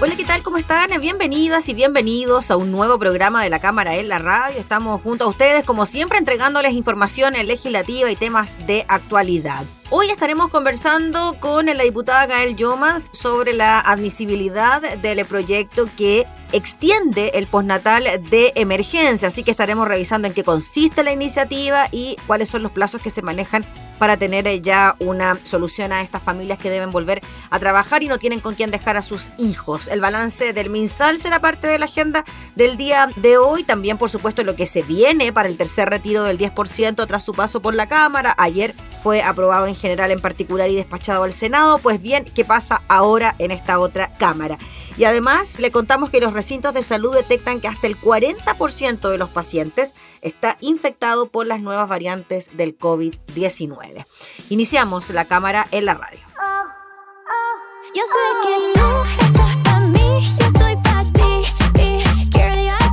Hola, ¿qué tal? ¿Cómo están? Bienvenidas y bienvenidos a un nuevo programa de la Cámara en la Radio. Estamos junto a ustedes, como siempre, entregándoles información legislativa y temas de actualidad. Hoy estaremos conversando con la diputada Gael Yomas sobre la admisibilidad del proyecto que extiende el postnatal de emergencia, así que estaremos revisando en qué consiste la iniciativa y cuáles son los plazos que se manejan para tener ya una solución a estas familias que deben volver a trabajar y no tienen con quién dejar a sus hijos. El balance del MinSal será parte de la agenda del día de hoy, también por supuesto lo que se viene para el tercer retiro del 10% tras su paso por la Cámara. Ayer fue aprobado en general en particular y despachado al Senado. Pues bien, ¿qué pasa ahora en esta otra Cámara? Y además le contamos que los recintos de salud detectan que hasta el 40% de los pacientes está infectado por las nuevas variantes del COVID-19. Iniciamos la cámara en la radio. Yo sé que tú estás para mí, yo estoy para ti. Y quiero decir a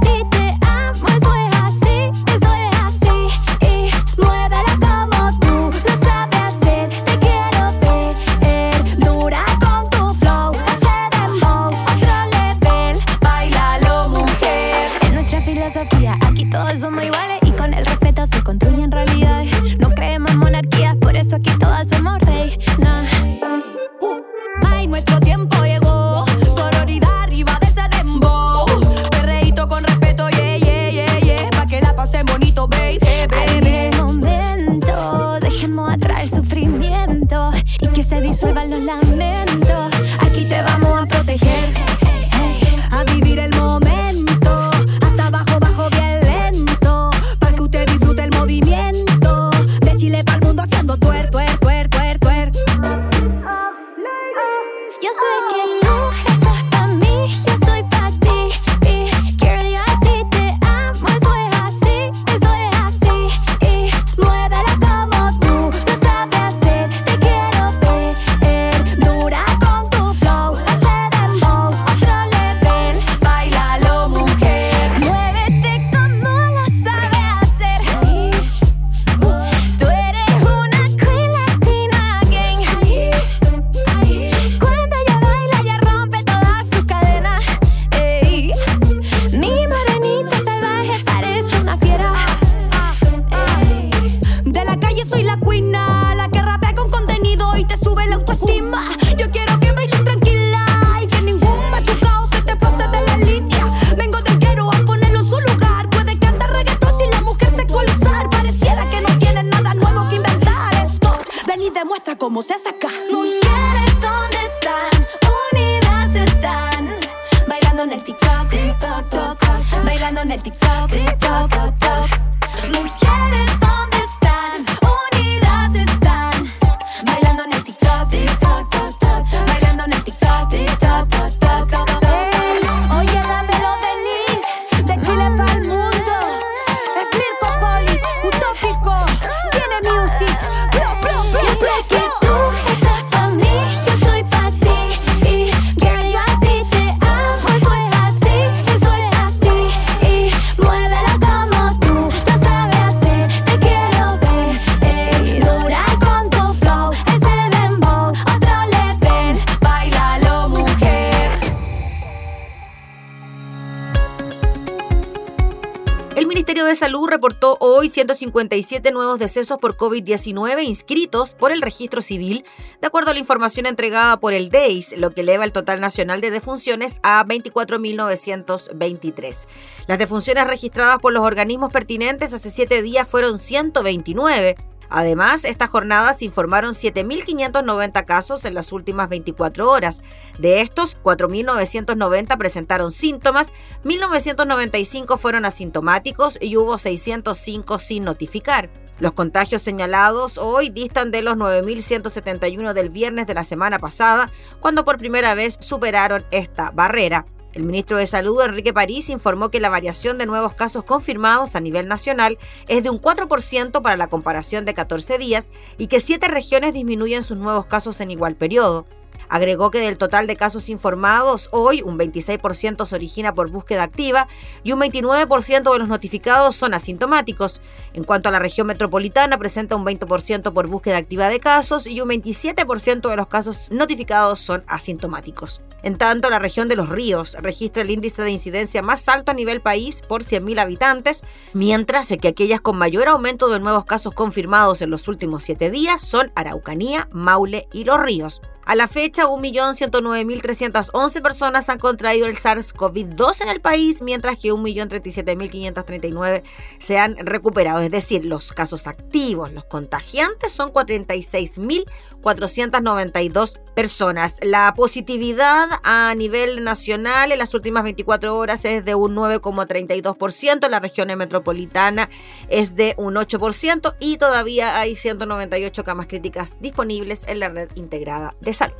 se disuelvan los lamentos. Salud reportó hoy 157 nuevos decesos por COVID-19 inscritos por el registro civil, de acuerdo a la información entregada por el DEIS, lo que eleva el total nacional de defunciones a 24.923. Las defunciones registradas por los organismos pertinentes hace siete días fueron 129. Además, esta jornada se informaron 7.590 casos en las últimas 24 horas. De estos, 4.990 presentaron síntomas, 1.995 fueron asintomáticos y hubo 605 sin notificar. Los contagios señalados hoy distan de los 9.171 del viernes de la semana pasada, cuando por primera vez superaron esta barrera. El ministro de Salud, Enrique París, informó que la variación de nuevos casos confirmados a nivel nacional es de un 4% para la comparación de 14 días y que siete regiones disminuyen sus nuevos casos en igual periodo. Agregó que del total de casos informados, hoy un 26% se origina por búsqueda activa y un 29% de los notificados son asintomáticos. En cuanto a la región metropolitana, presenta un 20% por búsqueda activa de casos y un 27% de los casos notificados son asintomáticos. En tanto, la región de los ríos registra el índice de incidencia más alto a nivel país por 100.000 habitantes, mientras que aquellas con mayor aumento de nuevos casos confirmados en los últimos siete días son Araucanía, Maule y Los Ríos. A la fecha, 1.109.311 personas han contraído el SARS-CoV-2 en el país, mientras que 1.037.539 se han recuperado. Es decir, los casos activos, los contagiantes, son 46.492 personas. La positividad a nivel nacional en las últimas 24 horas es de un 9,32%, la región metropolitana es de un 8% y todavía hay 198 camas críticas disponibles en la red integrada de salud.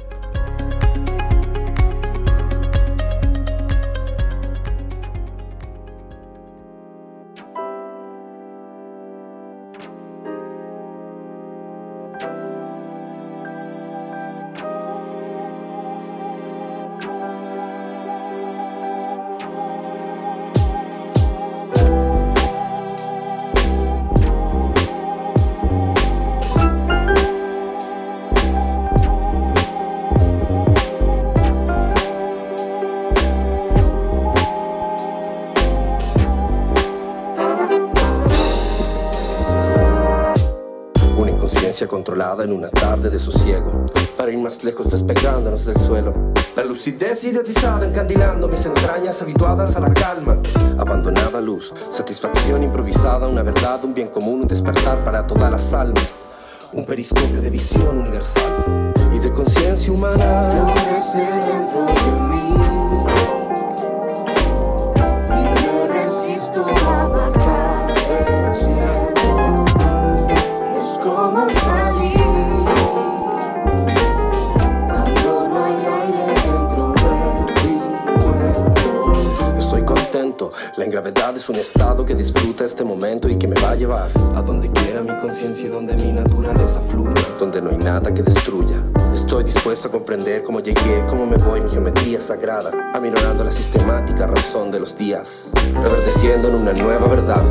Controlada en una tarde de sosiego. Para ir más lejos despegándonos del suelo. La lucidez idiotizada encandilando mis entrañas habituadas a la calma. Abandonada luz, satisfacción improvisada, una verdad, un bien común, un despertar para todas las almas. Un periscopio de visión universal y de conciencia humana. Florece dentro de mí. Es un estado que disfruta este momento y que me va a llevar a donde quiera mi conciencia y donde mi naturaleza fluya, donde no hay nada que destruya. Estoy dispuesto a comprender cómo llegué, cómo me voy, mi geometría sagrada, aminorando la sistemática razón de los días, reverdeciendo en una nueva verdad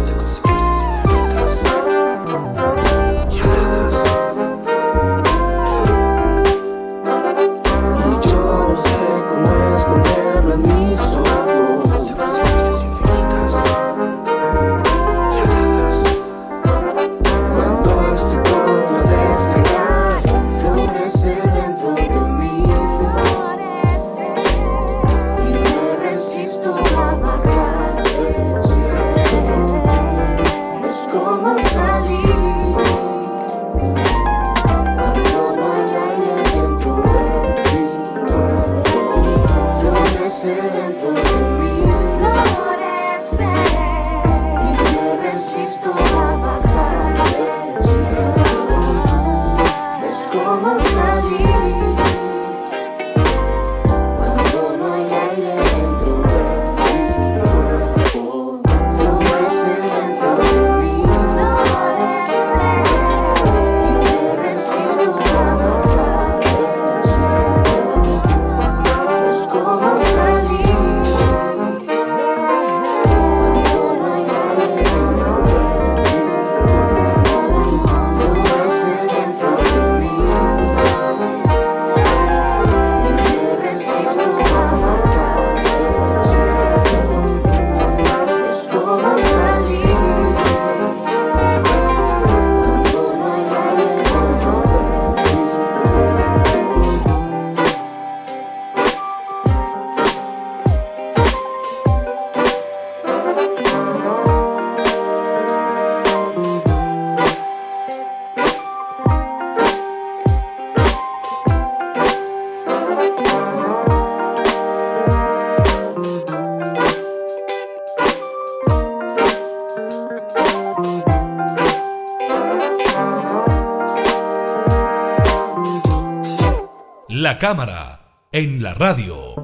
cámara, en la radio.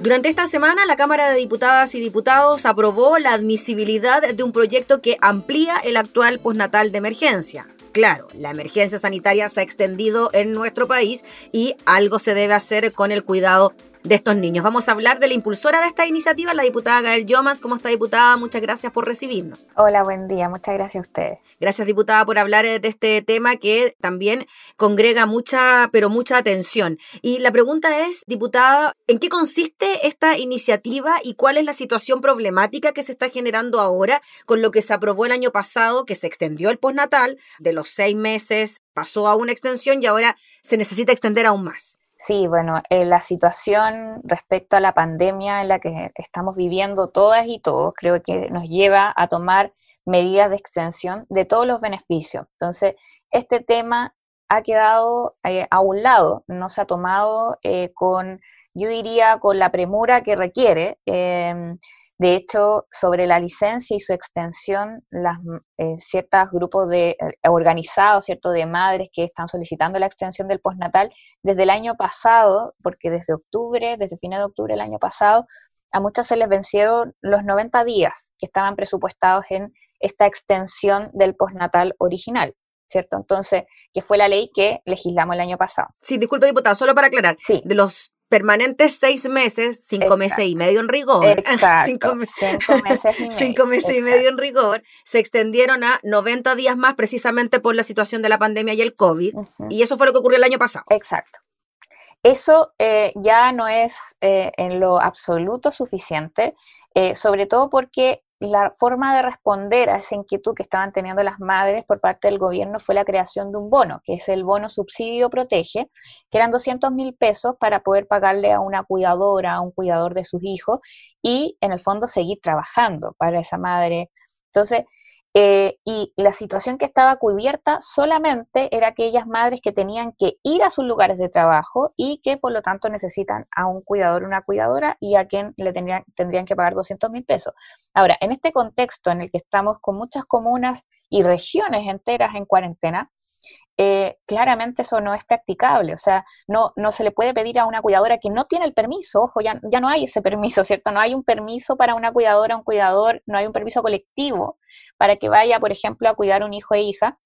Durante esta semana, la Cámara de Diputadas y Diputados aprobó la admisibilidad de un proyecto que amplía el actual postnatal de emergencia. Claro, la emergencia sanitaria se ha extendido en nuestro país y algo se debe hacer con el cuidado de estos niños. Vamos a hablar de la impulsora de esta iniciativa, la diputada Gael Yomas. ¿Cómo está, diputada? Muchas gracias por recibirnos. Hola, buen día. Muchas gracias a ustedes. Gracias, diputada, por hablar eh, de este tema que también congrega mucha, pero mucha atención. Y la pregunta es, diputada, ¿en qué consiste esta iniciativa y cuál es la situación problemática que se está generando ahora con lo que se aprobó el año pasado, que se extendió el postnatal de los seis meses, pasó a una extensión y ahora se necesita extender aún más? Sí, bueno, eh, la situación respecto a la pandemia en la que estamos viviendo todas y todos, creo que nos lleva a tomar medidas de extensión de todos los beneficios. Entonces, este tema ha quedado eh, a un lado, no se ha tomado eh, con, yo diría, con la premura que requiere. De hecho, sobre la licencia y su extensión, las eh, ciertos grupos de eh, organizados, cierto, de madres que están solicitando la extensión del postnatal desde el año pasado, porque desde octubre, desde fines de octubre del año pasado, a muchas se les vencieron los 90 días que estaban presupuestados en esta extensión del postnatal original. ¿Cierto? Entonces, que fue la ley que legislamos el año pasado. Sí, disculpe, diputada, solo para aclarar. Sí. De los permanentes seis meses, cinco meses y medio en rigor. cinco, meses y medio. cinco meses y medio en rigor, se extendieron a 90 días más precisamente por la situación de la pandemia y el COVID. Y eso fue lo que ocurrió el año pasado. Exacto. Eso eh, ya no es eh, en lo absoluto suficiente, eh, sobre todo porque la forma de responder a esa inquietud que estaban teniendo las madres por parte del gobierno fue la creación de un bono, que es el bono subsidio protege, que eran 200 mil pesos para poder pagarle a una cuidadora, a un cuidador de sus hijos y en el fondo seguir trabajando para esa madre. Entonces, eh, y la situación que estaba cubierta solamente era aquellas madres que tenían que ir a sus lugares de trabajo y que por lo tanto necesitan a un cuidador una cuidadora y a quien le tendrían, tendrían que pagar 200 mil pesos. Ahora, en este contexto en el que estamos con muchas comunas y regiones enteras en cuarentena, eh, claramente eso no es practicable. O sea, no, no se le puede pedir a una cuidadora que no tiene el permiso, ojo, ya, ya no hay ese permiso, ¿cierto? No hay un permiso para una cuidadora, un cuidador, no hay un permiso colectivo para que vaya, por ejemplo, a cuidar un hijo e hija.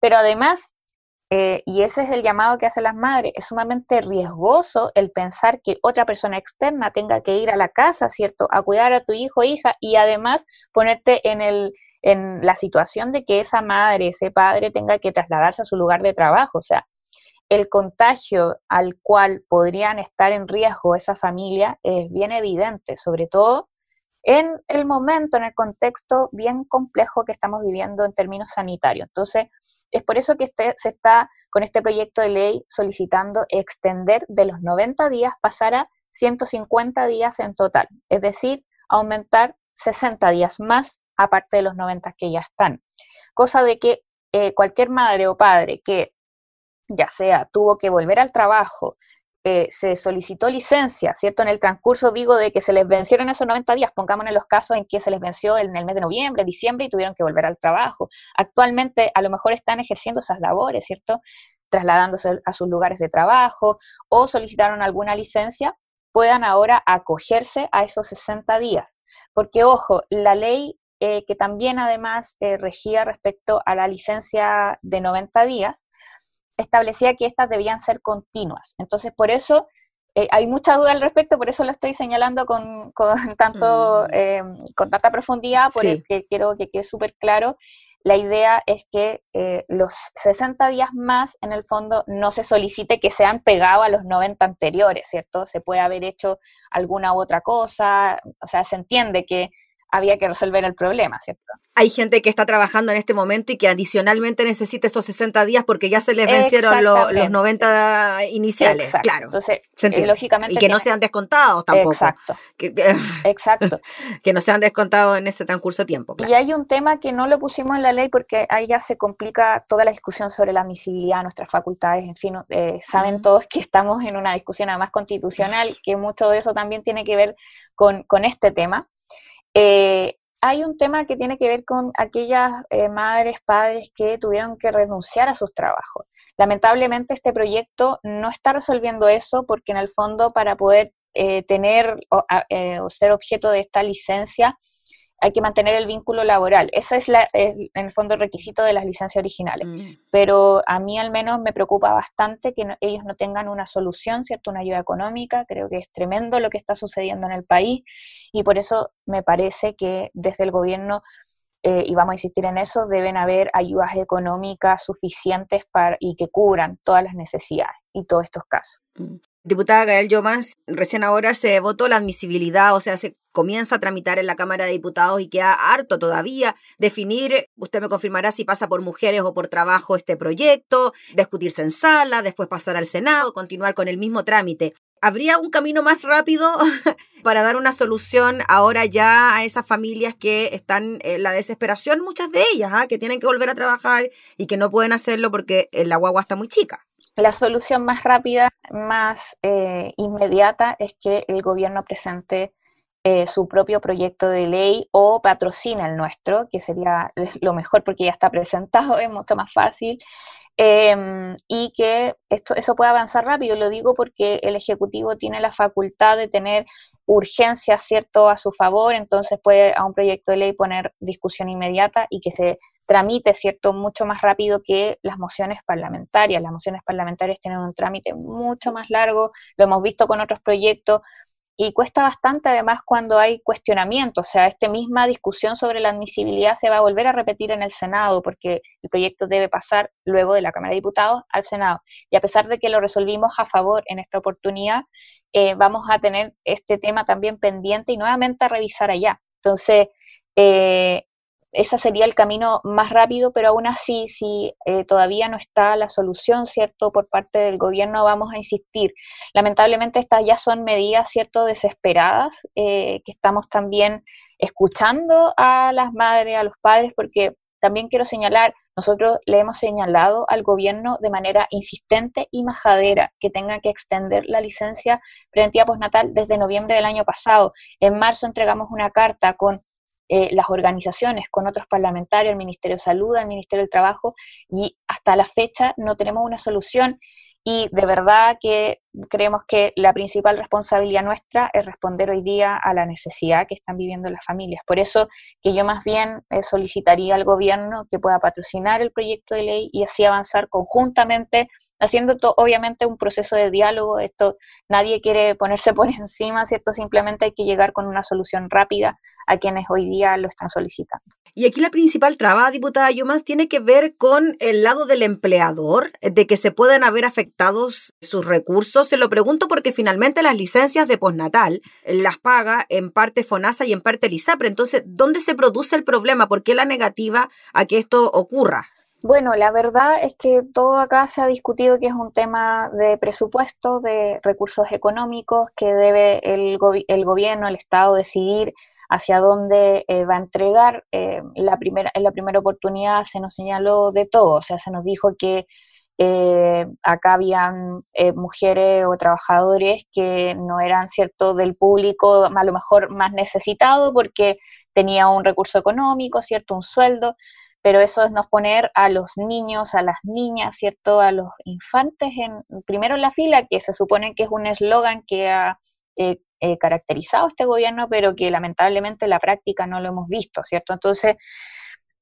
Pero además, eh, y ese es el llamado que hacen las madres, es sumamente riesgoso el pensar que otra persona externa tenga que ir a la casa, ¿cierto?, a cuidar a tu hijo e hija y además ponerte en el en la situación de que esa madre, ese padre tenga que trasladarse a su lugar de trabajo. O sea, el contagio al cual podrían estar en riesgo esa familia es bien evidente, sobre todo en el momento, en el contexto bien complejo que estamos viviendo en términos sanitarios. Entonces, es por eso que este, se está con este proyecto de ley solicitando extender de los 90 días, pasar a 150 días en total, es decir, aumentar 60 días más aparte de los 90 que ya están. Cosa de que eh, cualquier madre o padre que ya sea tuvo que volver al trabajo, eh, se solicitó licencia, ¿cierto? En el transcurso, digo, de que se les vencieron esos 90 días, pongámonos los casos en que se les venció en el mes de noviembre, diciembre y tuvieron que volver al trabajo. Actualmente, a lo mejor están ejerciendo esas labores, ¿cierto? Trasladándose a sus lugares de trabajo o solicitaron alguna licencia, puedan ahora acogerse a esos 60 días. Porque, ojo, la ley eh, que también además eh, regía respecto a la licencia de 90 días, establecía que estas debían ser continuas. Entonces, por eso eh, hay mucha duda al respecto, por eso lo estoy señalando con, tanto, mm. con tanta profundidad, porque quiero que quede súper claro. La idea es que los 60 días más, en el fondo, no se solicite que sean pegados a los 90 anteriores, ¿cierto? Se puede haber hecho alguna u otra cosa, o sea, se entiende que había que resolver el problema, ¿cierto? Hay gente que está trabajando en este momento y que adicionalmente necesita esos 60 días porque ya se les vencieron los 90 iniciales, claro. Entonces, eh, lógicamente... Y que no sean descontados tampoco. Exacto. Que, Exacto. que no sean descontados en ese transcurso de tiempo. Y hay un tema que no lo pusimos en la ley porque ahí ya se complica toda la discusión sobre la admisibilidad, nuestras facultades, en fin, eh, saben todos que estamos en una discusión además constitucional, que mucho de eso también tiene que ver con, con este tema. Eh, hay un tema que tiene que ver con aquellas eh, madres, padres que tuvieron que renunciar a sus trabajos. Lamentablemente este proyecto no está resolviendo eso porque en el fondo para poder eh, tener eh, o, ser objeto de esta licencia, hay que mantener el vínculo laboral. Ese es, la, en el fondo el requisito de las licencias originales. Mm. Pero a mí al menos me preocupa bastante que ellos no tengan una solución, ¿cierto? Una ayuda económica. Creo que es tremendo lo que está sucediendo en el país y por eso me parece que desde el gobierno eh, y vamos a insistir en eso, deben haber ayudas económicas suficientes para, y que cubran todas las necesidades y todos estos casos. Mm. Diputada Gael Yomas, recién ahora se votó la admisibilidad, o sea, se comienza a tramitar en la Cámara de Diputados y queda harto todavía definir, usted me confirmará si pasa por mujeres o por trabajo este proyecto, discutirse en sala, después pasar al Senado, continuar con el mismo trámite. ¿Habría un camino más rápido para dar una solución ahora ya a esas familias que están en la desesperación, muchas de ellas, ¿ah? que tienen que volver a trabajar y que no pueden hacerlo porque la guagua está muy chica? La solución más rápida, más eh, inmediata, es que el gobierno presente eh, su propio proyecto de ley o patrocina el nuestro, que sería lo mejor porque ya está presentado, es mucho más fácil. Em, y que esto, eso pueda avanzar rápido. Lo digo porque el Ejecutivo tiene la facultad de tener urgencia, ¿cierto?, a su favor, entonces puede a un proyecto de ley poner discusión inmediata y que se tramite, ¿cierto?, mucho más rápido que las mociones parlamentarias. Las mociones parlamentarias tienen un trámite mucho más largo, lo hemos visto con otros proyectos, y cuesta bastante además cuando hay cuestionamiento, o sea, esta misma discusión sobre la admisibilidad se va a volver a repetir en el Senado porque el proyecto debe pasar luego de la Cámara de Diputados al Senado. Y a pesar de que lo resolvimos a favor en esta oportunidad, eh, vamos a tener este tema también pendiente y nuevamente a revisar allá. Entonces, eh, ese sería el camino más rápido, pero aún así, si eh, todavía no está la solución, ¿cierto?, por parte del gobierno, vamos a insistir. Lamentablemente estas ya son medidas, ¿cierto?, desesperadas, eh, que estamos también escuchando a las madres, a los padres, porque también quiero señalar, nosotros le hemos señalado al gobierno de manera insistente y majadera que tenga que extender la licencia preventiva postnatal desde noviembre del año pasado. En marzo entregamos una carta con eh, las organizaciones, con otros parlamentarios, el Ministerio de Salud, el Ministerio del Trabajo, y hasta la fecha no tenemos una solución. Y de verdad que creemos que la principal responsabilidad nuestra es responder hoy día a la necesidad que están viviendo las familias. Por eso que yo más bien eh, solicitaría al gobierno que pueda patrocinar el proyecto de ley y así avanzar conjuntamente haciendo obviamente un proceso de diálogo, esto nadie quiere ponerse por encima, ¿cierto? Simplemente hay que llegar con una solución rápida a quienes hoy día lo están solicitando. Y aquí la principal traba, diputada Yumas, tiene que ver con el lado del empleador, de que se puedan haber afectados sus recursos. Se lo pregunto porque finalmente las licencias de postnatal las paga en parte FONASA y en parte el Entonces, ¿dónde se produce el problema? ¿Por qué la negativa a que esto ocurra? Bueno, la verdad es que todo acá se ha discutido que es un tema de presupuesto, de recursos económicos, que debe el, el gobierno, el Estado decidir hacia dónde eh, va a entregar. Eh, la primera, en la primera oportunidad se nos señaló de todo, o sea, se nos dijo que eh, acá habían mujeres o trabajadores que no eran cierto del público a lo mejor más necesitado porque tenía un recurso económico, cierto, un sueldo pero eso es nos poner a los niños, a las niñas, ¿cierto? A los infantes en, primero en la fila, que se supone que es un eslogan que ha eh, eh, caracterizado este gobierno, pero que lamentablemente en la práctica no lo hemos visto, ¿cierto? Entonces,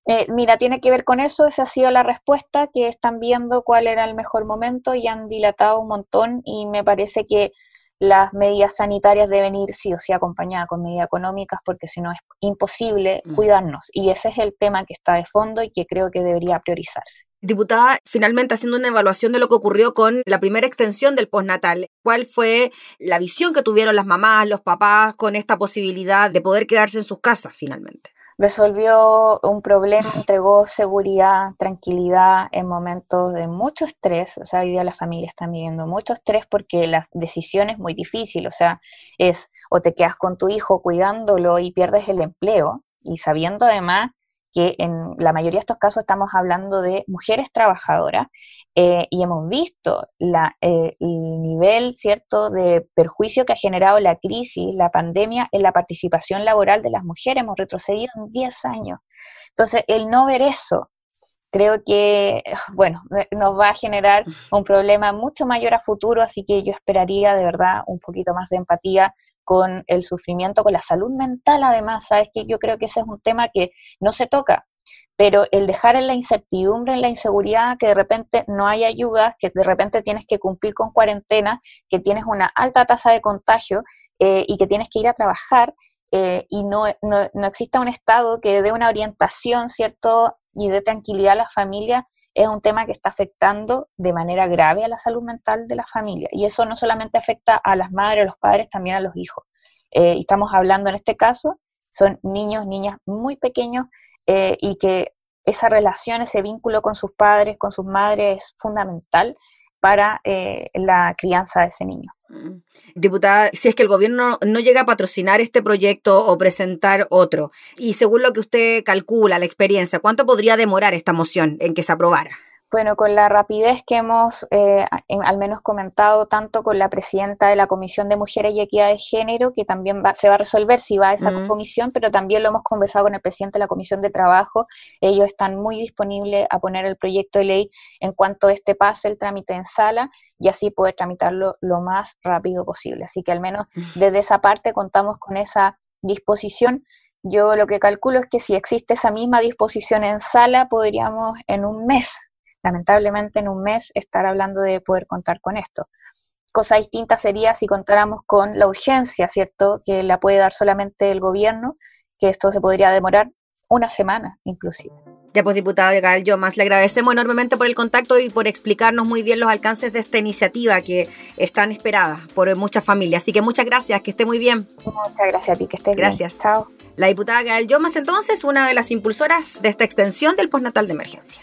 eh, mira, tiene que ver con eso, esa ha sido la respuesta, que están viendo cuál era el mejor momento y han dilatado un montón y me parece que las medidas sanitarias deben ir sí o sí acompañadas con medidas económicas porque si no es imposible mm. cuidarnos. Y ese es el tema que está de fondo y que creo que debería priorizarse. Diputada, finalmente haciendo una evaluación de lo que ocurrió con la primera extensión del postnatal, ¿cuál fue la visión que tuvieron las mamás, los papás con esta posibilidad de poder quedarse en sus casas finalmente? resolvió un problema, entregó seguridad, tranquilidad en momentos de mucho estrés. O sea, hoy día las familias están viviendo mucho estrés porque la decisión es muy difícil. O sea, es o te quedas con tu hijo cuidándolo y pierdes el empleo y sabiendo además que en la mayoría de estos casos estamos hablando de mujeres trabajadoras eh, y hemos visto eh, el nivel cierto de perjuicio que ha generado la crisis, la pandemia en la participación laboral de las mujeres. Hemos retrocedido en 10 años. Entonces, el no ver eso, creo que, bueno, nos va a generar un problema mucho mayor a futuro, así que yo esperaría de verdad un poquito más de empatía con el sufrimiento, con la salud mental además, sabes que yo creo que ese es un tema que no se toca, pero el dejar en la incertidumbre, en la inseguridad, que de repente no hay ayuda, que de repente tienes que cumplir con cuarentena, que tienes una alta tasa de contagio eh, y que tienes que ir a trabajar eh, y no, no, no, exista un Estado que dé una orientación, ¿cierto? Y dé tranquilidad a la familia, es un tema que está afectando de manera grave a la salud mental de la familia. Y eso no solamente afecta a las madres, a los padres, también a los hijos. Eh, estamos hablando en este caso, son niños, niñas muy pequeños eh, y que esa relación, ese vínculo con sus padres, con sus madres es fundamental para eh, la crianza de ese niño. Diputada, si es que el gobierno no llega a patrocinar este proyecto o presentar otro, y según lo que usted calcula, la experiencia, ¿cuánto podría demorar esta moción en que se aprobara? Bueno, con la rapidez que hemos eh, al menos comentado tanto con la presidenta de la Comisión de Mujeres y Equidad de Género, que también se va a resolver si va a esa comisión, pero también lo hemos conversado con el presidente de la Comisión de Trabajo. Ellos están muy disponibles a poner el proyecto de ley en cuanto este pase el trámite en sala y así poder tramitarlo lo más rápido posible. Así que al menos desde esa parte contamos con esa disposición. Yo lo que calculo es que si existe esa misma disposición en sala, podríamos en un mes lamentablemente en un mes estar hablando de poder contar con esto. Cosa distinta sería si contáramos con la urgencia, ¿cierto? Que la puede dar solamente el gobierno, que esto se podría demorar una semana inclusive. Ya pues, diputada Gael más le agradecemos enormemente por el contacto y por explicarnos muy bien los alcances de esta iniciativa que están esperadas por muchas familias. Así que muchas gracias, que esté muy bien. Muchas gracias a ti, que estés gracias. bien. Chao. La diputada Gael Yomas, entonces, una de las impulsoras de esta extensión del postnatal de emergencia.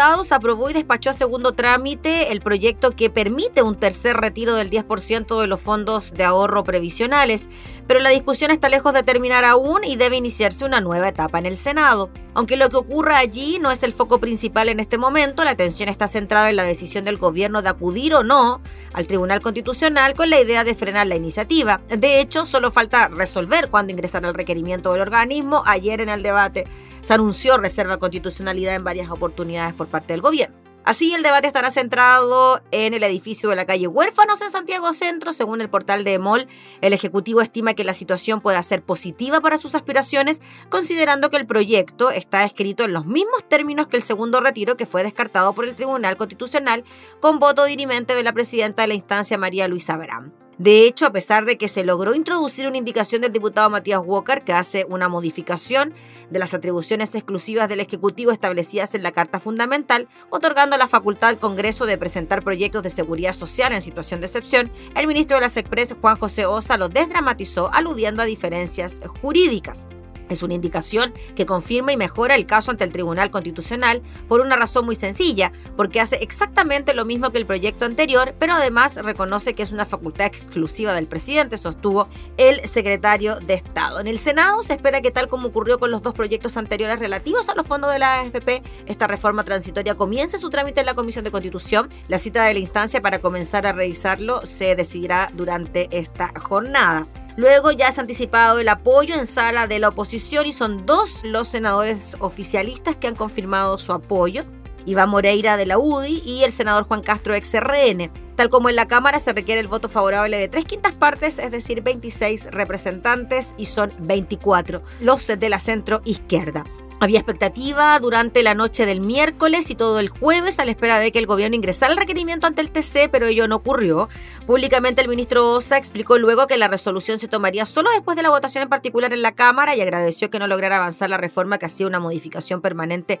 Aprobó y despachó a segundo trámite el proyecto que permite un tercer retiro del 10% de los fondos de ahorro previsionales, pero la discusión está lejos de terminar aún y debe iniciarse una nueva etapa en el Senado. Aunque lo que ocurra allí no es el foco principal en este momento, la atención está centrada en la decisión del gobierno de acudir o no al Tribunal Constitucional con la idea de frenar la iniciativa. De hecho, solo falta resolver cuándo ingresar el requerimiento del organismo. Ayer en el debate se anunció reserva constitucionalidad en varias oportunidades por parte del gobierno. Así, el debate estará centrado en el edificio de la calle Huérfanos en Santiago Centro. Según el portal de EMOL, el Ejecutivo estima que la situación pueda ser positiva para sus aspiraciones, considerando que el proyecto está escrito en los mismos términos que el segundo retiro que fue descartado por el Tribunal Constitucional con voto dirimente de la presidenta de la instancia, María Luisa Abraham. De hecho, a pesar de que se logró introducir una indicación del diputado Matías Walker que hace una modificación de las atribuciones exclusivas del Ejecutivo establecidas en la Carta Fundamental, otorgando la facultad al Congreso de presentar proyectos de seguridad social en situación de excepción, el ministro de las Express, Juan José Osa, lo desdramatizó aludiendo a diferencias jurídicas. Es una indicación que confirma y mejora el caso ante el Tribunal Constitucional por una razón muy sencilla, porque hace exactamente lo mismo que el proyecto anterior, pero además reconoce que es una facultad exclusiva del presidente, sostuvo el secretario de Estado. En el Senado se espera que tal como ocurrió con los dos proyectos anteriores relativos a los fondos de la AFP, esta reforma transitoria comience su trámite en la Comisión de Constitución. La cita de la instancia para comenzar a revisarlo se decidirá durante esta jornada. Luego ya se ha anticipado el apoyo en sala de la oposición y son dos los senadores oficialistas que han confirmado su apoyo. Iván Moreira de la UDI y el senador Juan Castro ex RN. Tal como en la Cámara se requiere el voto favorable de tres quintas partes, es decir, 26 representantes y son 24 los de la centro izquierda. Había expectativa durante la noche del miércoles y todo el jueves a la espera de que el gobierno ingresara el requerimiento ante el TC, pero ello no ocurrió. Públicamente el ministro Osa explicó luego que la resolución se tomaría solo después de la votación en particular en la Cámara y agradeció que no lograra avanzar la reforma que hacía una modificación permanente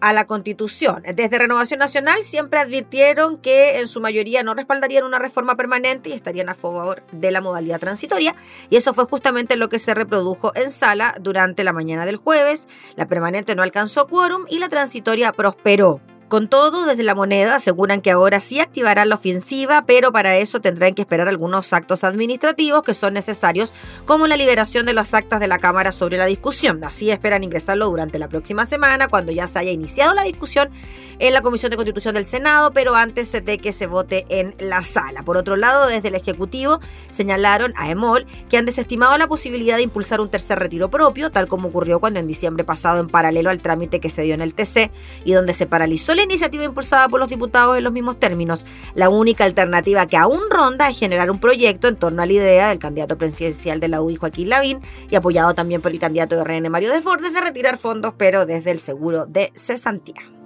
a la Constitución. Desde Renovación Nacional siempre advirtieron que en su mayoría no respaldarían una reforma permanente y estarían a favor de la modalidad transitoria. Y eso fue justamente lo que se reprodujo en sala durante la mañana del jueves. La permanente no alcanzó quórum y la transitoria prosperó. Con todo, desde la moneda aseguran que ahora sí activarán la ofensiva, pero para eso tendrán que esperar algunos actos administrativos que son necesarios, como la liberación de las actas de la Cámara sobre la discusión. Así esperan ingresarlo durante la próxima semana, cuando ya se haya iniciado la discusión en la Comisión de Constitución del Senado, pero antes de que se vote en la sala. Por otro lado, desde el Ejecutivo señalaron a EMOL que han desestimado la posibilidad de impulsar un tercer retiro propio, tal como ocurrió cuando en diciembre pasado, en paralelo al trámite que se dio en el TC y donde se paralizó la iniciativa impulsada por los diputados en los mismos términos. La única alternativa que aún ronda es generar un proyecto en torno a la idea del candidato presidencial de la UDI, Joaquín Lavín, y apoyado también por el candidato de RN, Mario Desbordes, de retirar fondos, pero desde el seguro de cesantía.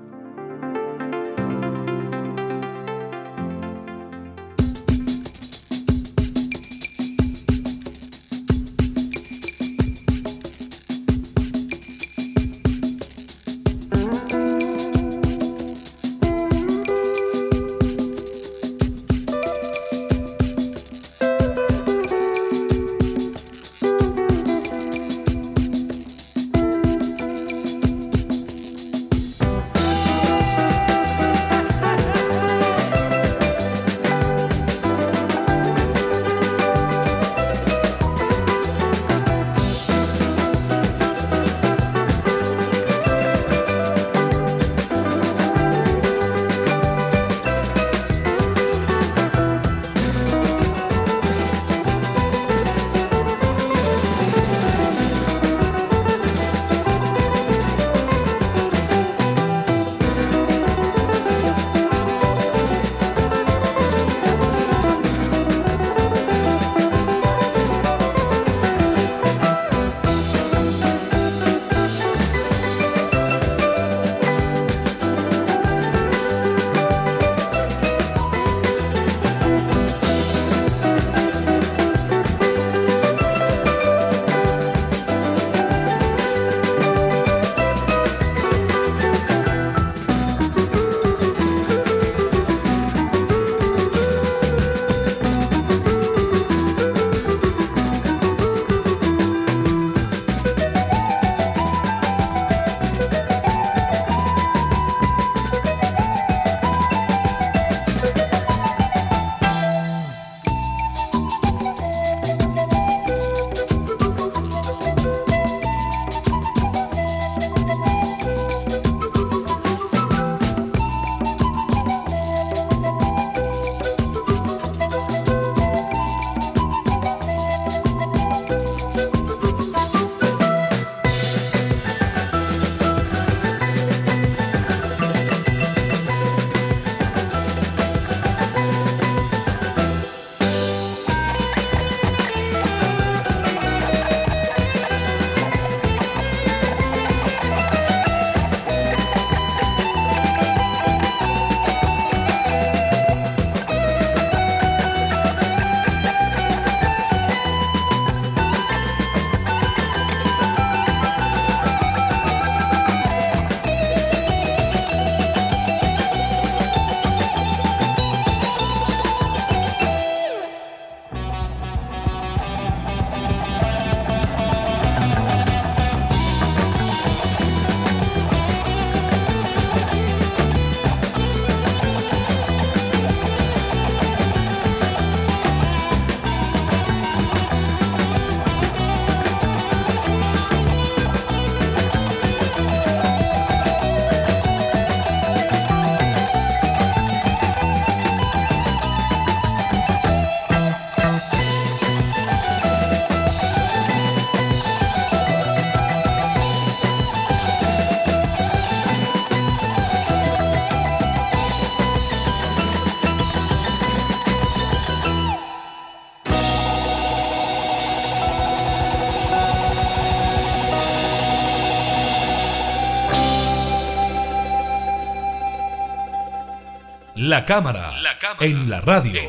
La cámara, en la radio.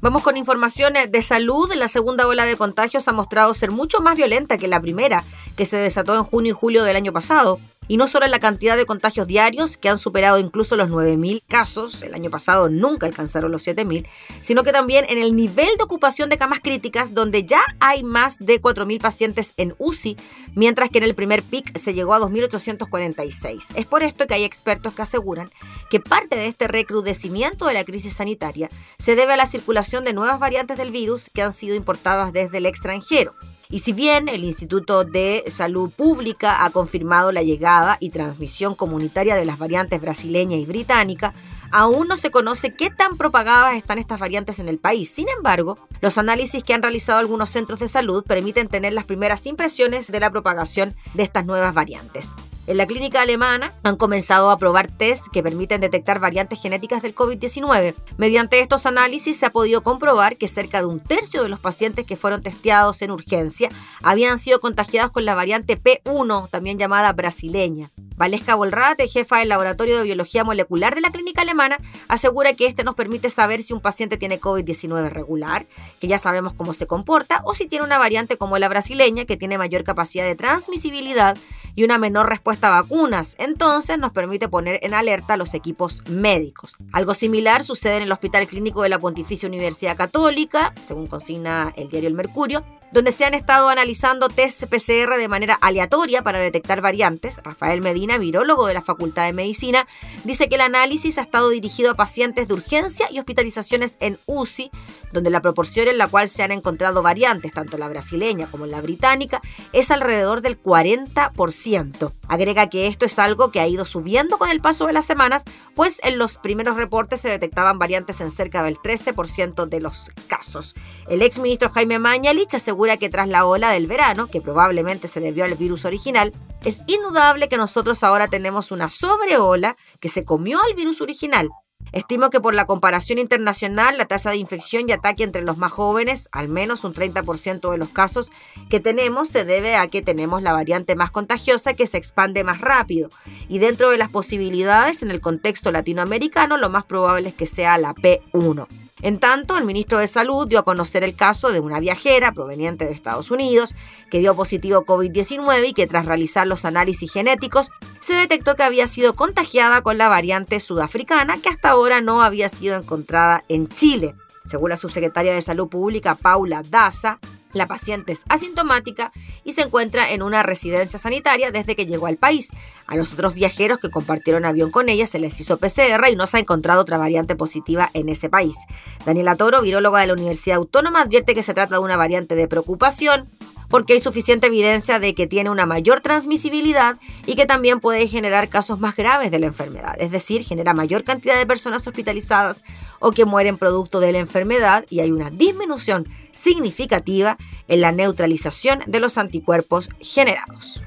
Vamos con informaciones de salud. La segunda ola de contagios ha mostrado ser mucho más violenta que la primera, que se desató en junio y julio del año pasado y no solo en la cantidad de contagios diarios, que han superado incluso los 9.000 casos, el año pasado nunca alcanzaron los 7.000, sino que también en el nivel de ocupación de camas críticas, donde ya hay más de 4.000 pacientes en UCI, mientras que en el primer pic se llegó a 2.846. Es por esto que hay expertos que aseguran que parte de este recrudecimiento de la crisis sanitaria se debe a la circulación de nuevas variantes del virus que han sido importadas desde el extranjero. Y si bien el Instituto de Salud Pública ha confirmado la llegada y transmisión comunitaria de las variantes brasileña y británica, aún no se conoce qué tan propagadas están estas variantes en el país. Sin embargo, los análisis que han realizado algunos centros de salud permiten tener las primeras impresiones de la propagación de estas nuevas variantes. En la clínica alemana han comenzado a probar test que permiten detectar variantes genéticas del COVID-19. Mediante estos análisis se ha podido comprobar que cerca de un tercio de los pacientes que fueron testeados en urgencia habían sido contagiados con la variante P1, también llamada brasileña. Valesca Bolrate, jefa del Laboratorio de Biología Molecular de la clínica alemana, asegura que este nos permite saber si un paciente tiene COVID-19 regular, que ya sabemos cómo se comporta, o si tiene una variante como la brasileña, que tiene mayor capacidad de transmisibilidad y una menor respuesta a vacunas. Entonces nos permite poner en alerta a los equipos médicos. Algo similar sucede en el Hospital Clínico de la Pontificia Universidad Católica, según consigna el diario El Mercurio, donde se han estado analizando test PCR de manera aleatoria para detectar variantes. Rafael Medina, virólogo de la Facultad de Medicina, dice que el análisis ha estado dirigido a pacientes de urgencia y hospitalizaciones en UCI, donde la proporción en la cual se han encontrado variantes, tanto la brasileña como la británica, es alrededor del 40%. Agrega que esto es algo que ha ido subiendo con el paso de las semanas, pues en los primeros reportes se detectaban variantes en cerca del 13% de los casos. El exministro Jaime Mañalich que tras la ola del verano, que probablemente se debió al virus original, es indudable que nosotros ahora tenemos una sobreola que se comió al virus original. Estimo que por la comparación internacional, la tasa de infección y ataque entre los más jóvenes, al menos un 30% de los casos que tenemos, se debe a que tenemos la variante más contagiosa que se expande más rápido. Y dentro de las posibilidades, en el contexto latinoamericano, lo más probable es que sea la P1. En tanto, el ministro de Salud dio a conocer el caso de una viajera proveniente de Estados Unidos que dio positivo COVID-19 y que tras realizar los análisis genéticos se detectó que había sido contagiada con la variante sudafricana que hasta ahora no había sido encontrada en Chile. Según la subsecretaria de Salud Pública Paula Daza, la paciente es asintomática y se encuentra en una residencia sanitaria desde que llegó al país. A los otros viajeros que compartieron avión con ella se les hizo PCR y no se ha encontrado otra variante positiva en ese país. Daniela Toro, viróloga de la Universidad Autónoma, advierte que se trata de una variante de preocupación porque hay suficiente evidencia de que tiene una mayor transmisibilidad y que también puede generar casos más graves de la enfermedad, es decir, genera mayor cantidad de personas hospitalizadas o que mueren producto de la enfermedad y hay una disminución significativa en la neutralización de los anticuerpos generados.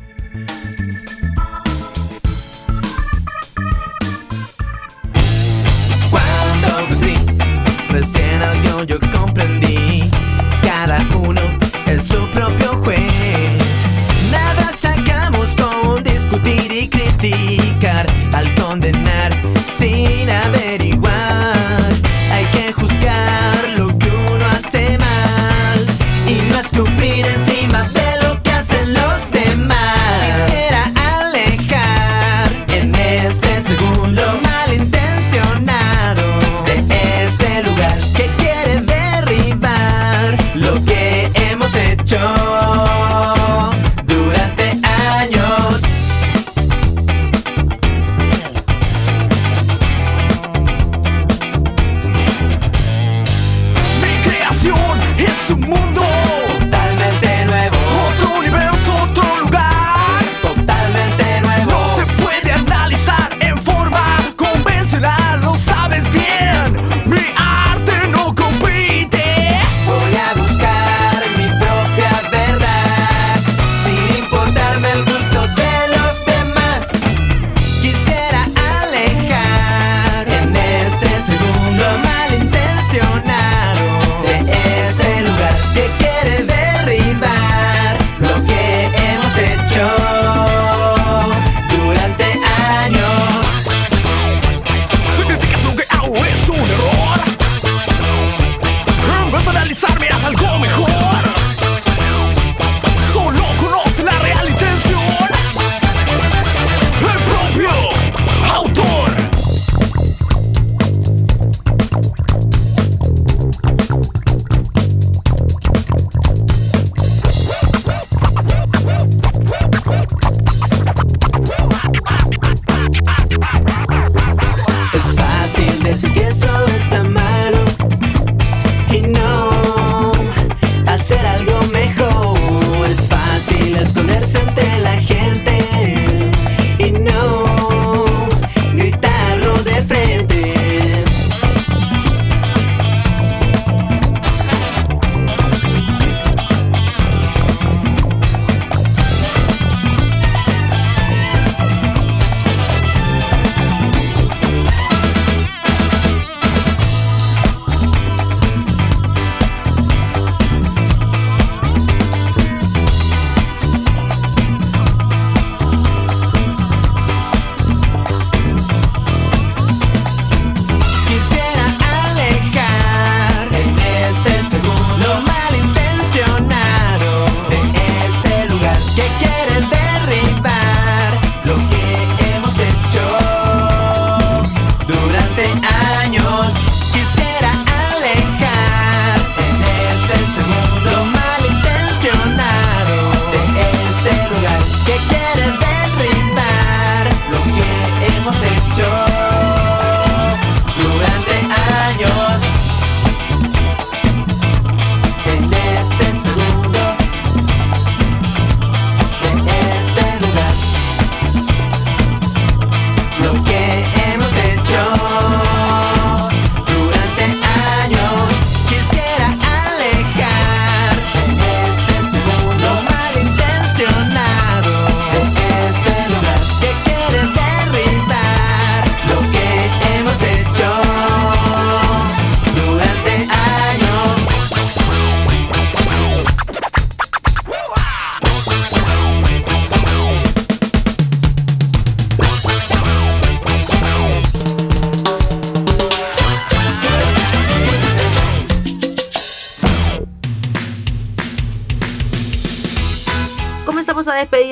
Cuando recién yo